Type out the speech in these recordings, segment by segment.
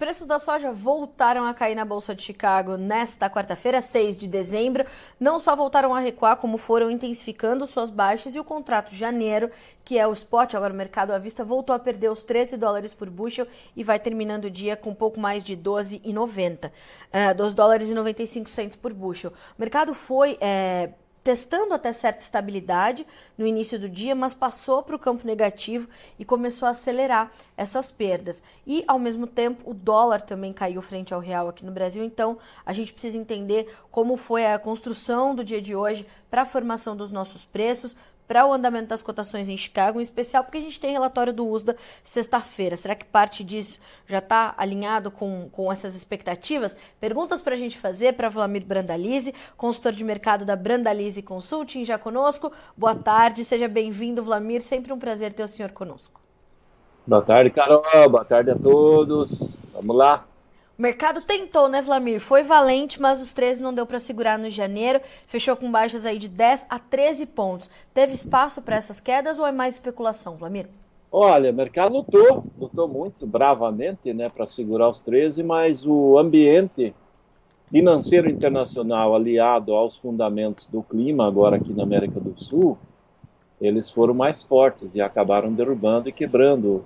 preços da soja voltaram a cair na Bolsa de Chicago nesta quarta-feira, 6 de dezembro. Não só voltaram a recuar, como foram intensificando suas baixas e o contrato de janeiro, que é o spot, agora o mercado à vista, voltou a perder os 13 dólares por bushel e vai terminando o dia com pouco mais de 12,90. Uh, 12 dólares e 95 centos por bushel. O mercado foi. É, testando até certa estabilidade no início do dia, mas passou para o campo negativo e começou a acelerar essas perdas. E, ao mesmo tempo, o dólar também caiu frente ao real aqui no Brasil. Então, a gente precisa entender como foi a construção do dia de hoje para a formação dos nossos preços, para o andamento das cotações em Chicago, em especial porque a gente tem relatório do USDA sexta-feira. Será que parte disso já está alinhado com, com essas expectativas? Perguntas para a gente fazer para Vlamir Brandalize, consultor de mercado da Brandalize Consulting, já conosco. Boa tarde, seja bem-vindo, Vlamir. Sempre um prazer ter o senhor conosco. Boa tarde, Carol. Boa tarde a todos. Vamos lá. Mercado tentou, né, Vlamir? Foi valente, mas os 13 não deu para segurar no janeiro. Fechou com baixas aí de 10 a 13 pontos. Teve espaço para essas quedas ou é mais especulação, Vlamir? Olha, o mercado lutou, lutou muito bravamente, né, para segurar os 13, mas o ambiente financeiro internacional aliado aos fundamentos do clima agora aqui na América do Sul, eles foram mais fortes e acabaram derrubando e quebrando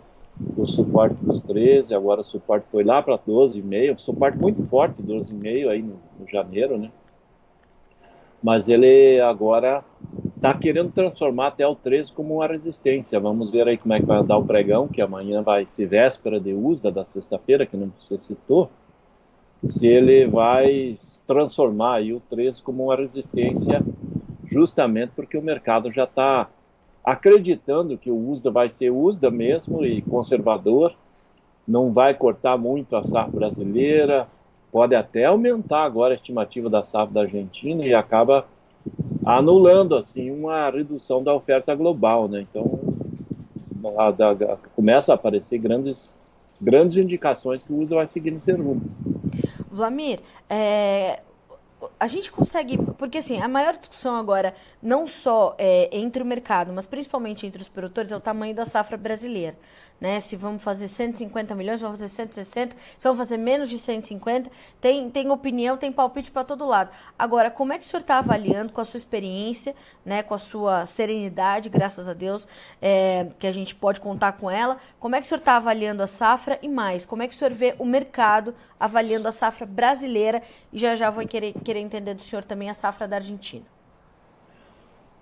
o suporte dos 13, agora o suporte foi lá para 12,5, suporte muito forte, 12,5 aí no, no, janeiro, né? Mas ele agora está querendo transformar até o 13 como uma resistência. Vamos ver aí como é que vai andar o pregão, que amanhã vai ser véspera de USDA da sexta-feira, que não você citou, se ele vai transformar aí o 13 como uma resistência justamente porque o mercado já está acreditando que o USDA vai ser USDA mesmo e conservador, não vai cortar muito a safra brasileira, pode até aumentar agora a estimativa da safra da Argentina e acaba anulando assim uma redução da oferta global, né? Então a, a, começa a aparecer grandes grandes indicações que o USDA vai seguir nesse rumo. Vlamir, é, a gente consegue. Porque assim, a maior discussão agora, não só é, entre o mercado, mas principalmente entre os produtores, é o tamanho da safra brasileira né? Se vamos fazer 150 milhões, vamos fazer 160, se vamos fazer menos de 150, tem, tem opinião, tem palpite para todo lado. Agora, como é que o senhor está avaliando com a sua experiência, né, com a sua serenidade, graças a Deus, é, que a gente pode contar com ela, como é que o senhor está avaliando a safra e mais, como é que o senhor vê o mercado avaliando a safra brasileira e já já vou querer, querer entender do senhor também a safra da Argentina.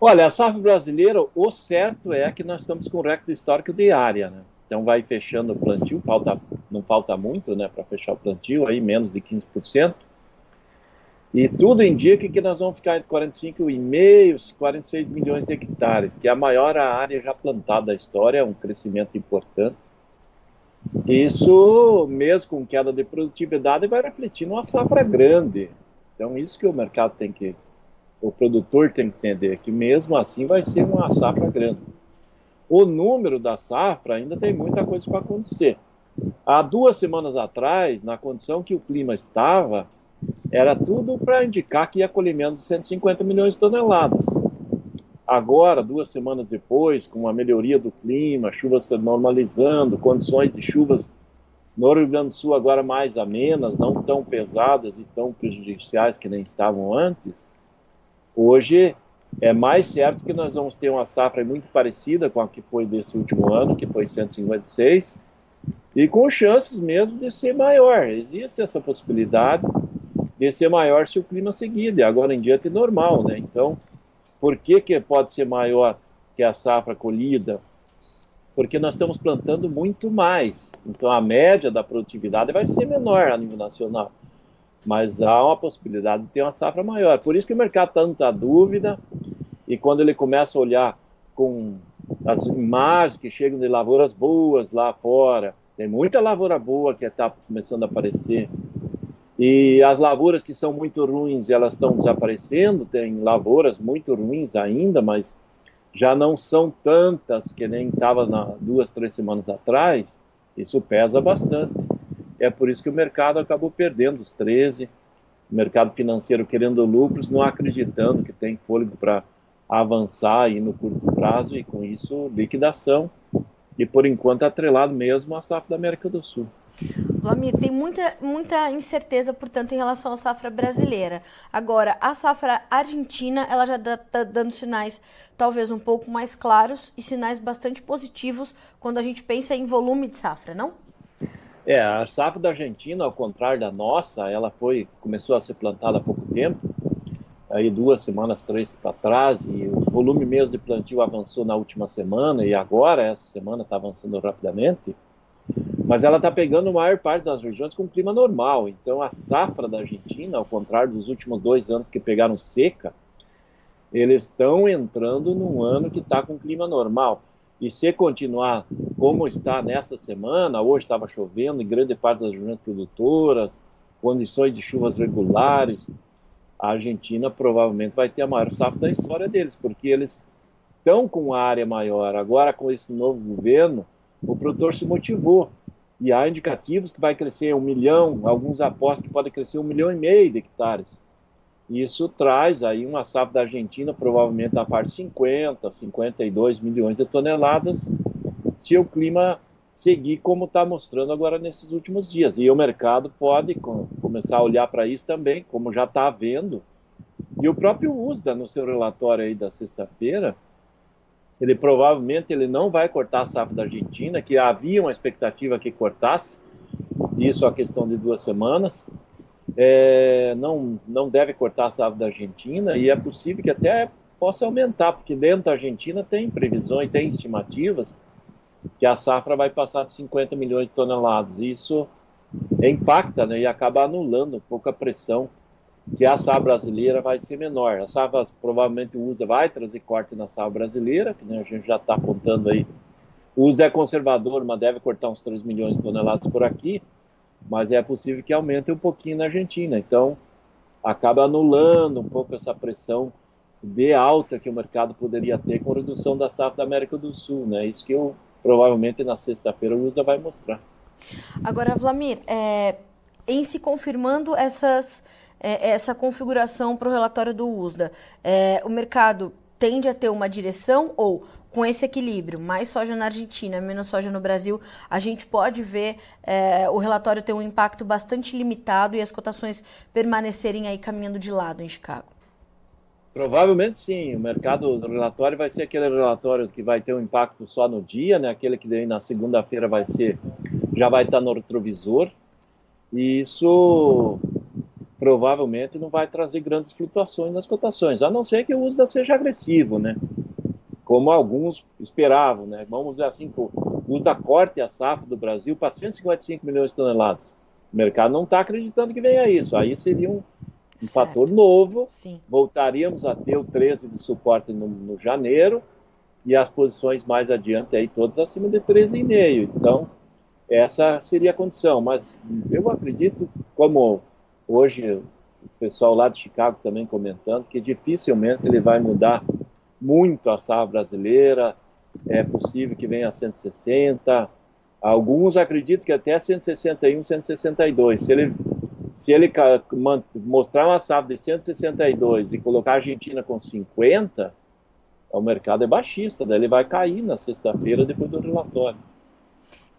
Olha, a safra brasileira, o certo é que nós estamos com recorde histórico de área, né? Então vai fechando o plantio, falta, não falta muito né, para fechar o plantio, aí menos de 15%. E tudo indica que nós vamos ficar entre 45,5 e 46 milhões de hectares, que é a maior área já plantada da história, é um crescimento importante. Isso, mesmo com queda de produtividade, vai refletir numa safra grande. Então, isso que o mercado tem que, o produtor tem que entender, que mesmo assim vai ser uma safra grande o número da safra ainda tem muita coisa para acontecer. Há duas semanas atrás, na condição que o clima estava, era tudo para indicar que ia colher menos de 150 milhões de toneladas. Agora, duas semanas depois, com a melhoria do clima, chuvas se normalizando, condições de chuvas no Rio Grande do Sul agora mais amenas, não tão pesadas e tão prejudiciais que nem estavam antes, hoje é mais certo que nós vamos ter uma safra muito parecida com a que foi desse último ano, que foi 156, e com chances mesmo de ser maior. Existe essa possibilidade de ser maior se o clima seguir, e agora em diante é normal, né? Então, por que, que pode ser maior que a safra colhida? Porque nós estamos plantando muito mais. Então, a média da produtividade vai ser menor a nível nacional. Mas há uma possibilidade de ter uma safra maior. Por isso que o mercado está tanta dúvida, e quando ele começa a olhar com as imagens que chegam de lavouras boas lá fora, tem muita lavoura boa que está começando a aparecer. E as lavouras que são muito ruins, elas estão desaparecendo. Tem lavouras muito ruins ainda, mas já não são tantas que nem estava duas, três semanas atrás. Isso pesa bastante. É por isso que o mercado acabou perdendo os 13, o mercado financeiro querendo lucros, não acreditando que tem fôlego para avançar aí no curto prazo e com isso liquidação e por enquanto atrelado mesmo à safra da América do Sul. Tem muita, muita incerteza, portanto, em relação à safra brasileira. Agora, a safra argentina, ela já está dando sinais talvez um pouco mais claros e sinais bastante positivos quando a gente pensa em volume de safra, não? É, a safra da Argentina, ao contrário da nossa, ela foi começou a ser plantada há pouco tempo, aí duas semanas, três para trás, e o volume mesmo de plantio avançou na última semana e agora essa semana está avançando rapidamente. Mas ela está pegando a maior parte das regiões com clima normal. Então a safra da Argentina, ao contrário dos últimos dois anos que pegaram seca, eles estão entrando num ano que está com clima normal. E se continuar como está nessa semana, hoje estava chovendo em grande parte das regiões produtoras, condições de chuvas regulares, a Argentina provavelmente vai ter a maior safra da história deles, porque eles estão com uma área maior. Agora, com esse novo governo, o produtor se motivou. E há indicativos que vai crescer um milhão, alguns apostam que pode crescer um milhão e meio de hectares. Isso traz aí uma safra da Argentina, provavelmente a parte de 50, 52 milhões de toneladas, se o clima seguir como está mostrando agora nesses últimos dias. E o mercado pode começar a olhar para isso também, como já está vendo. E o próprio USDA, no seu relatório aí da sexta-feira, ele provavelmente ele não vai cortar a safra da Argentina, que havia uma expectativa que cortasse, isso a questão de duas semanas. É, não, não deve cortar a safra da Argentina e é possível que até possa aumentar, porque dentro da Argentina tem previsões, tem estimativas que a safra vai passar de 50 milhões de toneladas. Isso impacta né, e acaba anulando um pouco a pressão que a safra brasileira vai ser menor. A safra provavelmente usa vai trazer corte na safra brasileira, que né, a gente já está apontando aí. O uso é conservador, mas deve cortar uns 3 milhões de toneladas por aqui, mas é possível que aumente um pouquinho na Argentina. Então, acaba anulando um pouco essa pressão de alta que o mercado poderia ter com redução da safra da América do Sul. Né? Isso que eu, provavelmente na sexta-feira o USDA vai mostrar. Agora, Vlamir, é, em se confirmando essas é, essa configuração para o relatório do USDA. É, o mercado tende a ter uma direção ou com esse equilíbrio, mais soja na Argentina, menos soja no Brasil, a gente pode ver é, o relatório ter um impacto bastante limitado e as cotações permanecerem aí caminhando de lado em Chicago? Provavelmente sim. O mercado do relatório vai ser aquele relatório que vai ter um impacto só no dia, né? Aquele que na segunda-feira vai ser, já vai estar no retrovisor. E isso provavelmente não vai trazer grandes flutuações nas cotações, a não ser que o USDA seja agressivo, né? Como alguns esperavam, né? Vamos dizer assim, o USDA corte a safra do Brasil para 155 milhões de toneladas. O mercado não está acreditando que venha isso. Aí seria um, um fator novo. Sim. Voltaríamos a ter o 13 de suporte no, no janeiro e as posições mais adiante aí todas acima de 13,5. Então, essa seria a condição. Mas eu acredito, como Hoje, o pessoal lá de Chicago também comentando que dificilmente ele vai mudar muito a safra brasileira. É possível que venha a 160. Alguns acreditam que até 161, 162. Se ele, se ele mostrar uma safra de 162 e colocar a Argentina com 50, o mercado é baixista, daí ele vai cair na sexta-feira depois do relatório.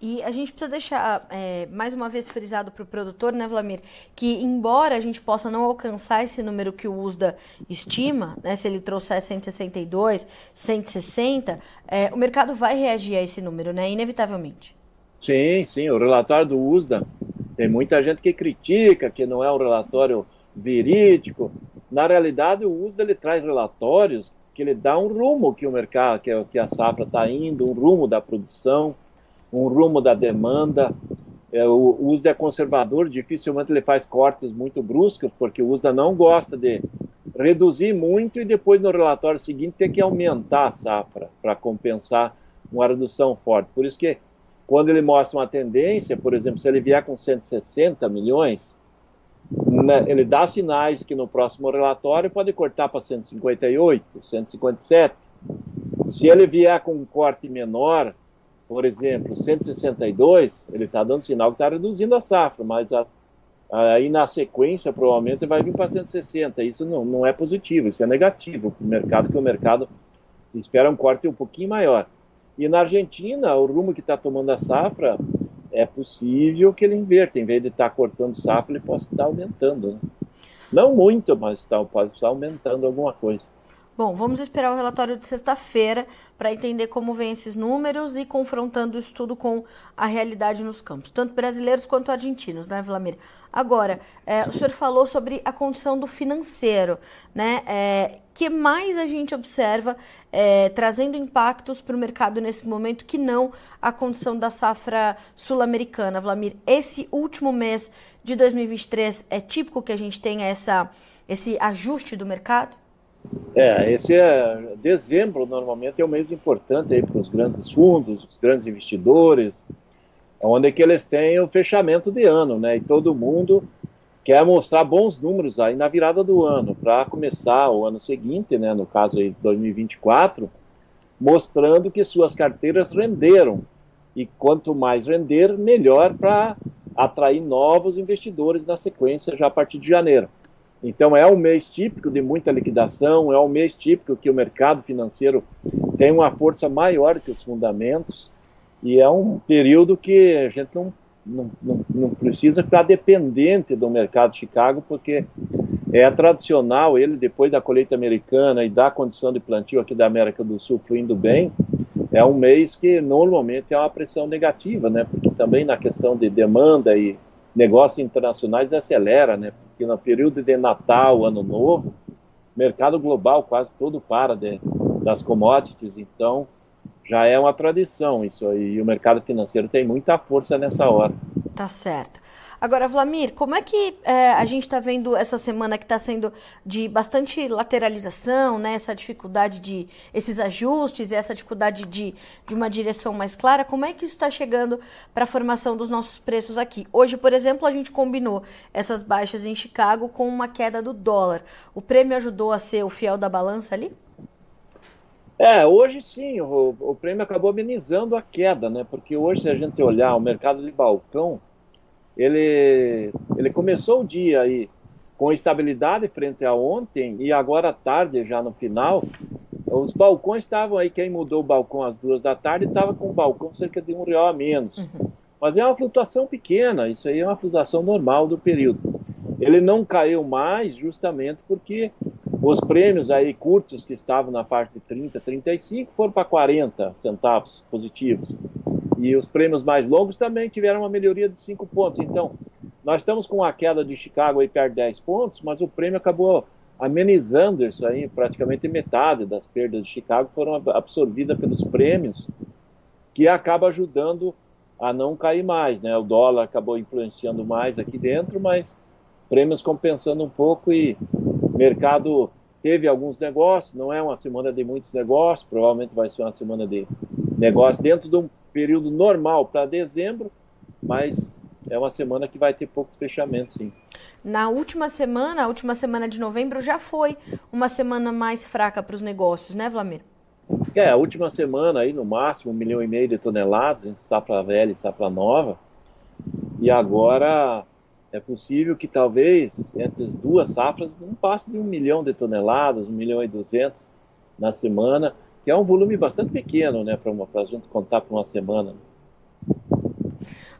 E a gente precisa deixar é, mais uma vez frisado para o produtor, né, Vlamir, que embora a gente possa não alcançar esse número que o USDA estima, né, se ele trouxer 162, 160, é, o mercado vai reagir a esse número, né, inevitavelmente. Sim, sim, o relatório do USDA, tem muita gente que critica que não é um relatório verídico. Na realidade, o USDA ele traz relatórios que ele dá um rumo que o mercado, que, que a safra está indo, um rumo da produção, um rumo da demanda. É, o USDA é conservador, dificilmente ele faz cortes muito bruscos, porque o USDA não gosta de reduzir muito e depois no relatório seguinte ter que aumentar a safra para compensar uma redução forte. Por isso que quando ele mostra uma tendência, por exemplo, se ele vier com 160 milhões, né, ele dá sinais que no próximo relatório pode cortar para 158, 157. Se ele vier com um corte menor, por exemplo, 162, ele está dando sinal que está reduzindo a safra, mas a, aí na sequência provavelmente vai vir para 160. Isso não, não é positivo, isso é negativo para o mercado, que o mercado espera um corte um pouquinho maior. E na Argentina, o rumo que está tomando a safra é possível que ele inverta. Em vez de estar tá cortando safra, ele possa estar tá aumentando. Né? Não muito, mas tá, pode estar aumentando alguma coisa. Bom, vamos esperar o relatório de sexta-feira para entender como vêm esses números e confrontando isso tudo com a realidade nos campos, tanto brasileiros quanto argentinos, né, Vladimir? Agora, é, o senhor falou sobre a condição do financeiro, né? É, que mais a gente observa é, trazendo impactos para o mercado nesse momento que não a condição da safra sul-americana, Vladimir? Esse último mês de 2023 é típico que a gente tenha essa, esse ajuste do mercado? É, esse é dezembro normalmente é um mês importante aí para os grandes fundos, os grandes investidores, onde é que eles têm o fechamento de ano, né? E todo mundo quer mostrar bons números aí na virada do ano para começar o ano seguinte, né? No caso aí 2024, mostrando que suas carteiras renderam e quanto mais render, melhor para atrair novos investidores na sequência já a partir de janeiro. Então é um mês típico de muita liquidação, é um mês típico que o mercado financeiro tem uma força maior que os fundamentos e é um período que a gente não, não, não, não precisa ficar dependente do mercado de Chicago, porque é tradicional ele, depois da colheita americana e da condição de plantio aqui da América do Sul fluindo bem, é um mês que normalmente é uma pressão negativa, né? Porque também na questão de demanda e negócios internacionais acelera, né? Porque no período de Natal, Ano Novo, mercado global quase todo para de, das commodities, então já é uma tradição isso aí. E o mercado financeiro tem muita força nessa hora. Tá certo. Agora, Vlamir, como é que é, a gente está vendo essa semana que está sendo de bastante lateralização, né? Essa dificuldade de esses ajustes essa dificuldade de, de uma direção mais clara, como é que isso está chegando para a formação dos nossos preços aqui? Hoje, por exemplo, a gente combinou essas baixas em Chicago com uma queda do dólar. O prêmio ajudou a ser o fiel da balança ali? É, hoje sim, o, o prêmio acabou amenizando a queda, né? Porque hoje, se a gente olhar o mercado de balcão, ele, ele começou o dia aí com estabilidade frente a ontem e agora à tarde, já no final, os balcões estavam aí, quem mudou o balcão às duas da tarde estava com o balcão cerca de um real a menos. Uhum. Mas é uma flutuação pequena, isso aí é uma flutuação normal do período. Ele não caiu mais justamente porque os prêmios aí curtos que estavam na faixa de 30, 35 foram para 40 centavos positivos. E os prêmios mais longos também tiveram uma melhoria de 5 pontos. Então, nós estamos com a queda de Chicago aí perto de 10 pontos, mas o prêmio acabou amenizando isso aí, praticamente metade das perdas de Chicago foram absorvidas pelos prêmios, que acaba ajudando a não cair mais, né? O dólar acabou influenciando mais aqui dentro, mas prêmios compensando um pouco e mercado teve alguns negócios, não é uma semana de muitos negócios, provavelmente vai ser uma semana de negócios dentro de um período normal para dezembro, mas é uma semana que vai ter poucos fechamentos, sim. Na última semana, a última semana de novembro, já foi uma semana mais fraca para os negócios, né, Vlamir? É, a última semana aí, no máximo, um milhão e meio de toneladas entre safra velha e safra nova. E agora é possível que talvez entre as duas safras não passe de um milhão de toneladas, um milhão e duzentos na semana que é um volume bastante pequeno, né, para a gente contar para uma semana.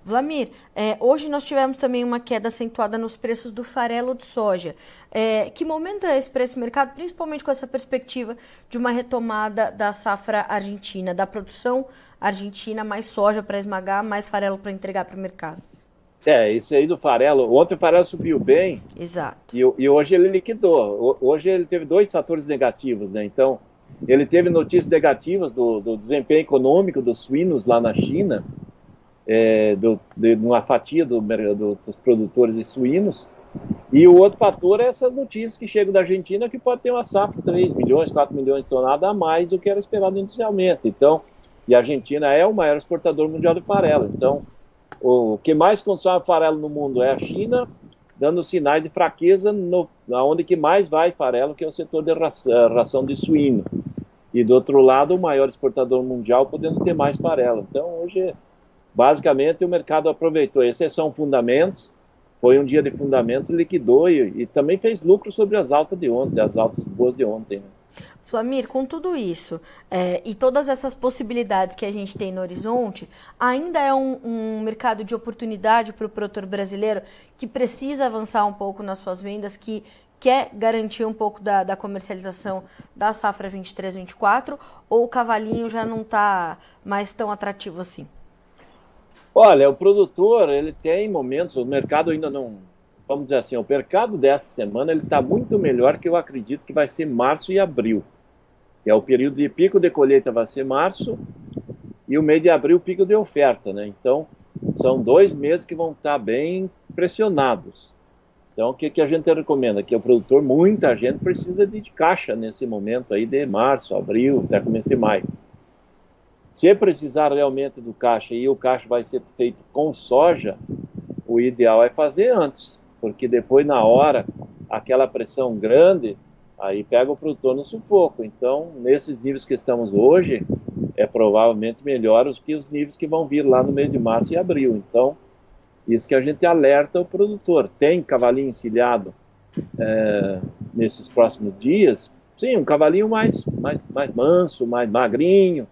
Vlamir, é, hoje nós tivemos também uma queda acentuada nos preços do farelo de soja. É, que momento é esse para esse mercado, principalmente com essa perspectiva de uma retomada da safra argentina, da produção argentina, mais soja para esmagar, mais farelo para entregar para o mercado? É, isso aí do farelo. Ontem o farelo subiu bem. Exato. E, e hoje ele liquidou. Hoje ele teve dois fatores negativos, né? Então, ele teve notícias negativas do, do desempenho econômico dos suínos lá na China, é, do, de uma fatia do, do, dos produtores de suínos. E o outro fator é essas notícias que chegam da Argentina, que pode ter uma safra de 3 milhões, 4 milhões de toneladas a mais do que era esperado inicialmente. Então, e a Argentina é o maior exportador mundial de farelo. Então, o que mais consome farelo no mundo é a China, dando sinais de fraqueza no, onde que mais vai farelo, que é o setor de ração, ração de suíno e do outro lado o maior exportador mundial podendo ter mais farelo. Então hoje basicamente o mercado aproveitou. Esses são fundamentos. Foi um dia de fundamentos, liquidou e, e também fez lucro sobre as altas de ontem, as altas boas de ontem. Né? Flamir, com tudo isso é, e todas essas possibilidades que a gente tem no horizonte, ainda é um, um mercado de oportunidade para o produtor brasileiro que precisa avançar um pouco nas suas vendas, que quer garantir um pouco da, da comercialização da safra 23-24, ou o cavalinho já não está mais tão atrativo assim? Olha, o produtor ele tem momentos, o mercado ainda não vamos dizer assim, o mercado dessa semana ele está muito melhor que eu acredito que vai ser março e abril, que é o período de pico de colheita vai ser março e o mês de abril pico de oferta, né? Então são dois meses que vão estar tá bem pressionados. Então o que, que a gente recomenda? Que o produtor, muita gente precisa de caixa nesse momento aí de março, abril, até começo de maio. Se precisar realmente do caixa e o caixa vai ser feito com soja, o ideal é fazer antes porque depois na hora, aquela pressão grande, aí pega o produtor no sufoco. Então, nesses níveis que estamos hoje, é provavelmente melhor do que os níveis que vão vir lá no mês de março e abril. Então, isso que a gente alerta o produtor. Tem cavalinho encilhado é, nesses próximos dias? Sim, um cavalinho mais, mais, mais manso, mais magrinho,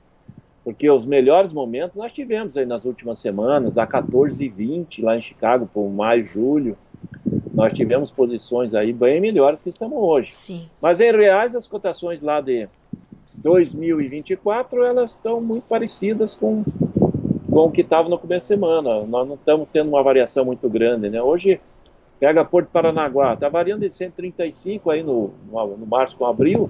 porque os melhores momentos nós tivemos aí nas últimas semanas, a 14 e 20 lá em Chicago, por maio, julho, nós tivemos posições aí bem melhores que estamos hoje. Sim. Mas em reais, as cotações lá de 2024, elas estão muito parecidas com, com o que estava no começo da semana. Nós não estamos tendo uma variação muito grande, né? Hoje, pega Porto Paranaguá, está variando de 135 aí no, no, no março com abril,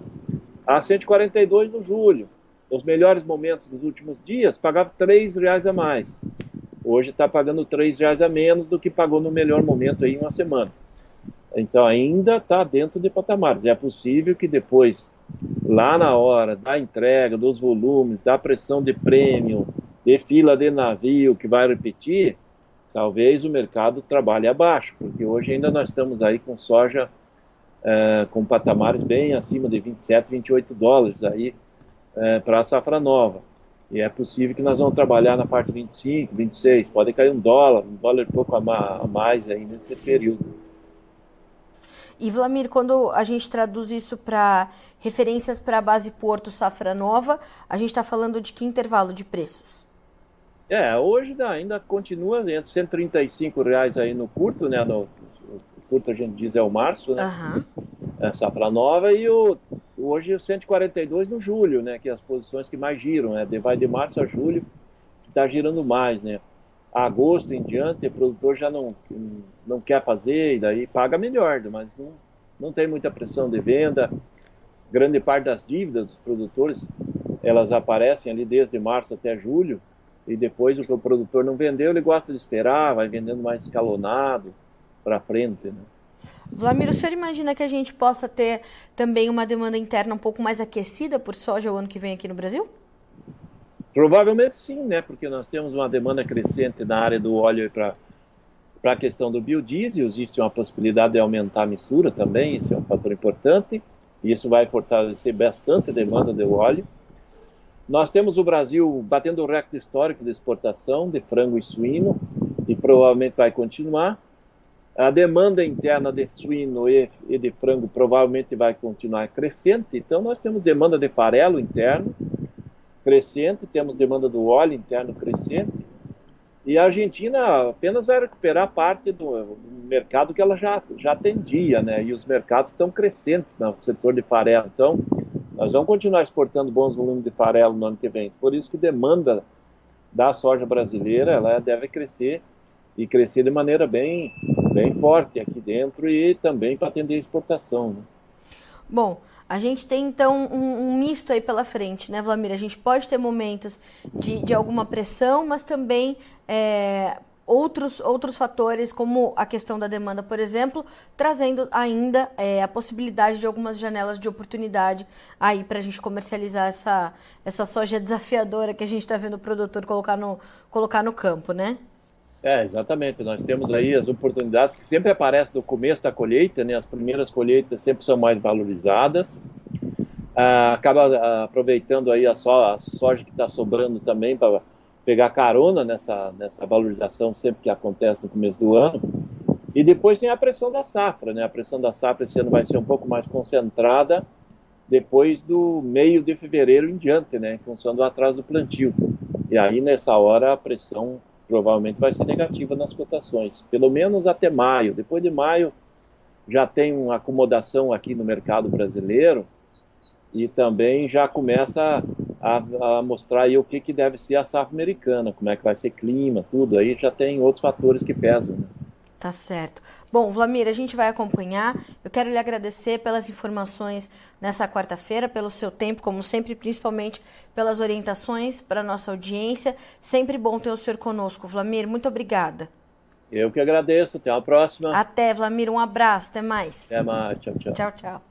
a 142 no julho. Os melhores momentos dos últimos dias, pagava R$ reais a mais hoje está pagando três reais a menos do que pagou no melhor momento aí em uma semana. Então ainda está dentro de patamares. É possível que depois, lá na hora da entrega, dos volumes, da pressão de prêmio, de fila de navio que vai repetir, talvez o mercado trabalhe abaixo, porque hoje ainda nós estamos aí com soja é, com patamares bem acima de 27, 28 dólares aí é, para a safra nova. E é possível que nós vamos trabalhar na parte 25, 26, pode cair um dólar, um dólar e pouco a mais aí nesse Sim. período. E Vlamir, quando a gente traduz isso para referências para a base Porto Safra Nova, a gente está falando de que intervalo de preços? É, hoje ainda continua entre 135 reais aí no curto, né? No, curto a gente diz é o março, né? Uhum. É, safra nova e o, hoje o 142 no julho, né? Que é as posições que mais giram, né? Vai de março a julho, que está girando mais, né? Agosto em diante, o produtor já não, não quer fazer e daí paga melhor, mas não, não tem muita pressão de venda. Grande parte das dívidas dos produtores, elas aparecem ali desde março até julho, e depois o que o produtor não vendeu, ele gosta de esperar, vai vendendo mais escalonado, para frente. Né? Vladimir, o senhor imagina que a gente possa ter também uma demanda interna um pouco mais aquecida por soja o ano que vem aqui no Brasil? Provavelmente sim, né? Porque nós temos uma demanda crescente na área do óleo para para a questão do biodiesel, existe uma possibilidade de aumentar a mistura também, isso é um fator importante, e isso vai fortalecer bastante a demanda de óleo. Nós temos o Brasil batendo o recorde histórico de exportação de frango e suíno, e provavelmente vai continuar. A demanda interna de suíno e, de frango provavelmente vai continuar crescente, então nós temos demanda de farelo interno crescente, temos demanda do óleo interno crescente, e a Argentina apenas vai recuperar parte do, mercado que ela já, já atendia, né? E os mercados estão crescentes no setor de farelo. Então, nós vamos continuar exportando bons volumes de farelo no ano que vem. Por isso que demanda da soja brasileira ela deve crescer e crescer de maneira bem, bem forte aqui dentro e também para atender a exportação. Né? Bom, a gente tem então um, um, misto aí pela frente, né, Vlamir? A gente pode ter momentos de, de alguma pressão, mas também é, outros, outros fatores, como a questão da demanda, por exemplo, trazendo ainda é, a possibilidade de algumas janelas de oportunidade aí para a gente comercializar essa, essa soja desafiadora que a gente está vendo o produtor colocar no, colocar no campo, né? É, exatamente. Nós temos aí as oportunidades que sempre aparecem no começo da colheita, né? As primeiras colheitas sempre são mais valorizadas. Ah, acaba ah, aproveitando aí a, a soja que está sobrando também para pegar carona nessa, nessa valorização sempre que acontece no começo do ano. E depois tem a pressão da safra, né? A pressão da safra esse ano vai ser um pouco mais concentrada depois do meio de fevereiro em diante, né, em função do atraso do plantio. E aí, nessa hora, a pressão provavelmente vai ser negativa nas cotações, pelo menos até maio. Depois de maio, já tem uma acomodação aqui no mercado brasileiro e também já começa a, a mostrar aí o que, que deve ser a safra americana, como é que vai ser clima, tudo. Aí já tem outros fatores que pesam. Né? Tá certo. Bom, Vlamir, a gente vai acompanhar. Eu quero lhe agradecer pelas informações nessa quarta-feira, pelo seu tempo, como sempre, principalmente pelas orientações para a nossa audiência. Sempre bom ter o senhor conosco, Vlamir. Muito obrigada. Eu que agradeço. Até a próxima. Até, Vlamir. Um abraço. Até mais. Até mais. Tchau, tchau. Tchau, tchau.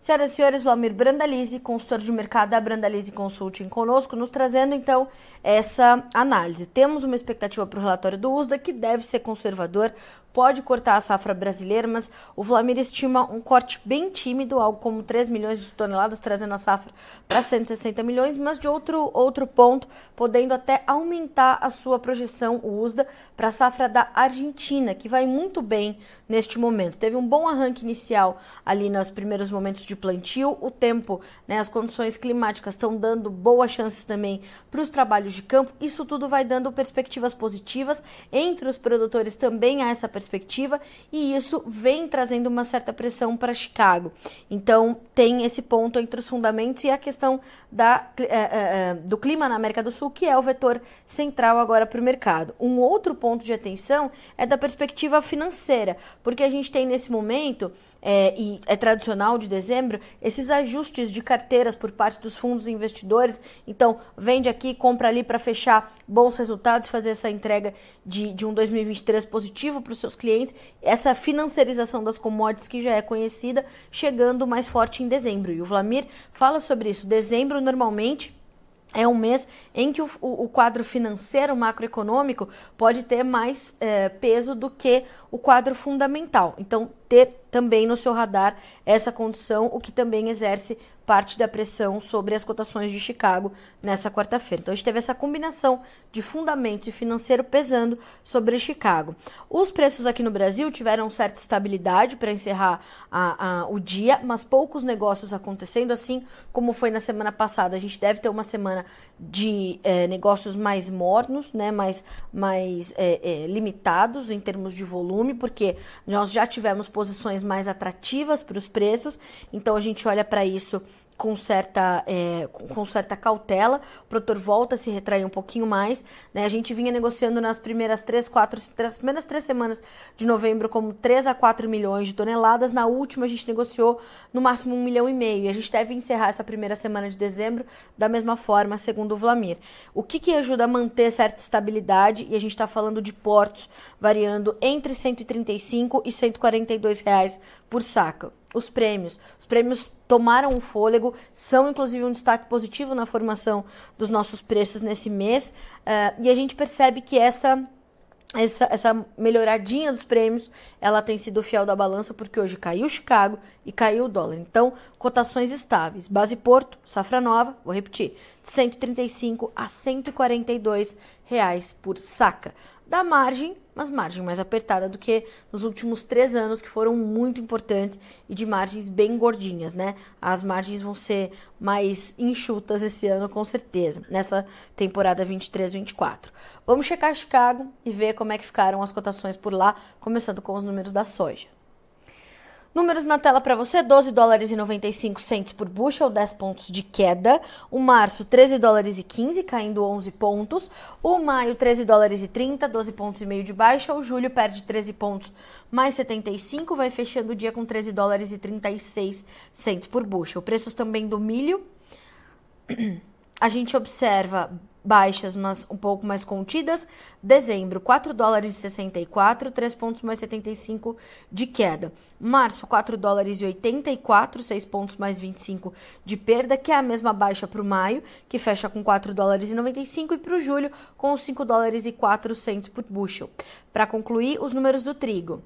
Senhoras e senhores, Vlamir Brandalize, consultor de mercado da Brandalize Consulting conosco, nos trazendo então essa análise. Temos uma expectativa para o relatório do USDA que deve ser conservador, pode cortar a safra brasileira, mas o Vlamir estima um corte bem tímido, algo como 3 milhões de toneladas, trazendo a safra para 160 milhões, mas de outro, outro ponto, podendo até aumentar a sua projeção, o USDA, para a safra da Argentina, que vai muito bem neste momento. Teve um bom arranque inicial ali nos primeiros momentos de plantio, o tempo, né, as condições climáticas estão dando boas chances também para os trabalhos de campo, isso tudo vai dando perspectivas positivas, entre os produtores também há essa perspectiva perspectiva e isso vem trazendo uma certa pressão para Chicago. Então, tem esse ponto entre os fundamentos e a questão da, é, é, do clima na América do Sul, que é o vetor central agora para o mercado. Um outro ponto de atenção é da perspectiva financeira, porque a gente tem nesse momento é, e é tradicional de dezembro, esses ajustes de carteiras por parte dos fundos investidores. Então, vende aqui, compra ali para fechar bons resultados, fazer essa entrega de, de um 2023 positivo para os seus clientes. Essa financiarização das commodities que já é conhecida, chegando mais forte em dezembro. E o Vlamir fala sobre isso. Dezembro, normalmente é um mês em que o, o, quadro financeiro macroeconômico pode ter mais é, peso do que o quadro fundamental. Então, ter também no seu radar essa condição, o que também exerce parte da pressão sobre as cotações de Chicago nessa quarta-feira. Então a gente teve essa combinação de fundamentos e financeiro pesando sobre Chicago. Os preços aqui no Brasil tiveram certa estabilidade para encerrar a, a, o dia, mas poucos negócios acontecendo, assim como foi na semana passada. A gente deve ter uma semana de é, negócios mais mornos, né, mais, mais é, é, limitados em termos de volume, porque nós já tivemos posições mais atrativas para os preços, então a gente olha para isso com certa, é, com certa cautela. O produtor volta a se retrair um pouquinho mais. Né? A gente vinha negociando nas primeiras três, quatro, três, primeiras três semanas de novembro como 3 a 4 milhões de toneladas. Na última, a gente negociou no máximo um milhão e meio. E a gente deve encerrar essa primeira semana de dezembro da mesma forma, segundo o Vlamir. O que, que ajuda a manter certa estabilidade? E a gente está falando de portos variando entre 135 e 142 reais por saca os prêmios. Os prêmios tomaram um fôlego, são inclusive um destaque positivo na formação dos nossos preços nesse mês, uh, e a gente percebe que essa essa, essa melhoradinha dos prêmios, ela tem sido fiel da balança, porque hoje caiu Chicago e caiu o dólar. Então, cotações estáveis. Base Porto, safra nova, vou repetir, de 135 a 142 reais por saca da margem, mas margem mais apertada do que nos últimos três anos, que foram muito importantes e de margens bem gordinhas, né? As margens vão ser mais enxutas esse ano, com certeza, nessa temporada 23-24. Vamos checar Chicago e ver como é que ficaram as cotações por lá, começando com os números da soja. Números na tela para você: 12 dólares e 95 centos por bushel, 10 pontos de queda. O março, 13 dólares e 15, caindo 11 pontos. O maio, 13 dólares e 30, 12 pontos e meio de baixa. O julho perde 13 pontos, mais 75, vai fechando o dia com 13 dólares e 36 centos por bushel. Preços também do milho. A gente observa baixas, mas um pouco mais contidas. Dezembro, 4 dólares e 64, 3 pontos mais 75 de queda. Março, 4 dólares e 84, 6 pontos mais 25 de perda, que é a mesma baixa para o maio, que fecha com 4 dólares e 95, e para o julho, com 5 dólares e 400 por bushel. Para concluir, os números do trigo.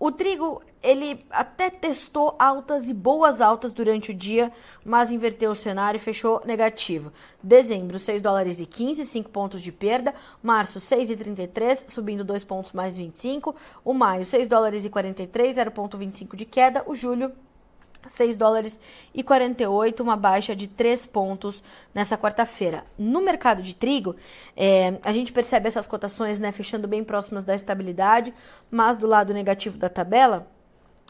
O trigo, ele até testou altas e boas altas durante o dia, mas inverteu o cenário e fechou negativo. Dezembro, 6 dólares e 15, 5 pontos de perda. Março, 6,33, subindo 2 pontos mais 25. O maio, 6 dólares e 43, 0,25 de queda. O julho, 6 dólares e 48, uma baixa de 3 pontos nessa quarta-feira. No mercado de trigo, é, a gente percebe essas cotações né, fechando bem próximas da estabilidade, mas do lado negativo da tabela,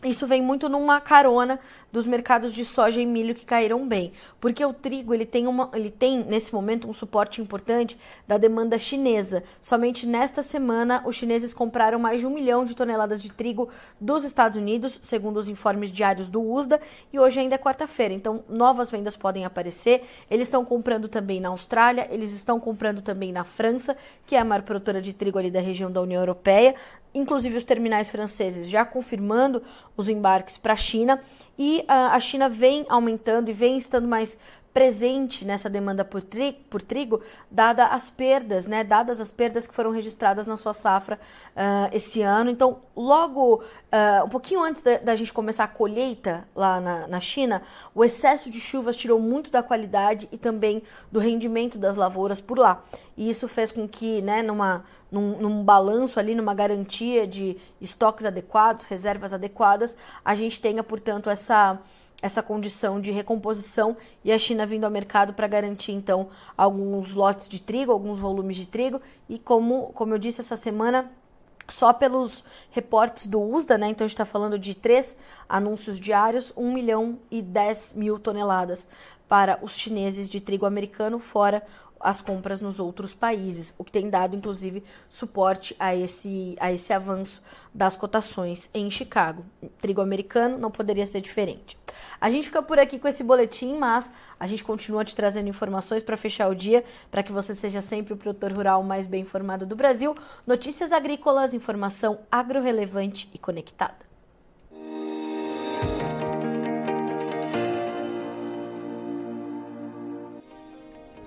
isso vem muito numa carona dos mercados de soja e milho que caíram bem, porque o trigo ele tem, uma, ele tem nesse momento um suporte importante da demanda chinesa. Somente nesta semana os chineses compraram mais de um milhão de toneladas de trigo dos Estados Unidos, segundo os informes diários do USDA, e hoje ainda é quarta-feira, então novas vendas podem aparecer. Eles estão comprando também na Austrália, eles estão comprando também na França, que é a maior produtora de trigo ali da região da União Europeia inclusive os terminais franceses já confirmando os embarques para a China e uh, a China vem aumentando e vem estando mais presente nessa demanda por, tri por trigo, dada as perdas, né, dadas as perdas que foram registradas na sua safra uh, esse ano. Então, logo, uh, um pouquinho antes da, da, gente começar a colheita lá na, na China, o excesso de chuvas tirou muito da qualidade e também do rendimento das lavouras por lá. E isso fez com que, né, numa, num, num balanço ali, numa garantia de estoques adequados, reservas adequadas, a gente tenha, portanto, essa essa condição de recomposição e a China vindo ao mercado para garantir então alguns lotes de trigo, alguns volumes de trigo e como como eu disse essa semana só pelos reportes do USDA, né? Então a gente está falando de três anúncios diários, 1 milhão e 10 mil toneladas para os chineses de trigo americano, fora as compras nos outros países, o que tem dado inclusive suporte a esse, a esse avanço das cotações em Chicago. Trigo americano não poderia ser diferente. A gente fica por aqui com esse boletim, mas a gente continua te trazendo informações para fechar o dia, para que você seja sempre o produtor rural mais bem informado do Brasil. Notícias agrícolas, informação agro-relevante e conectada.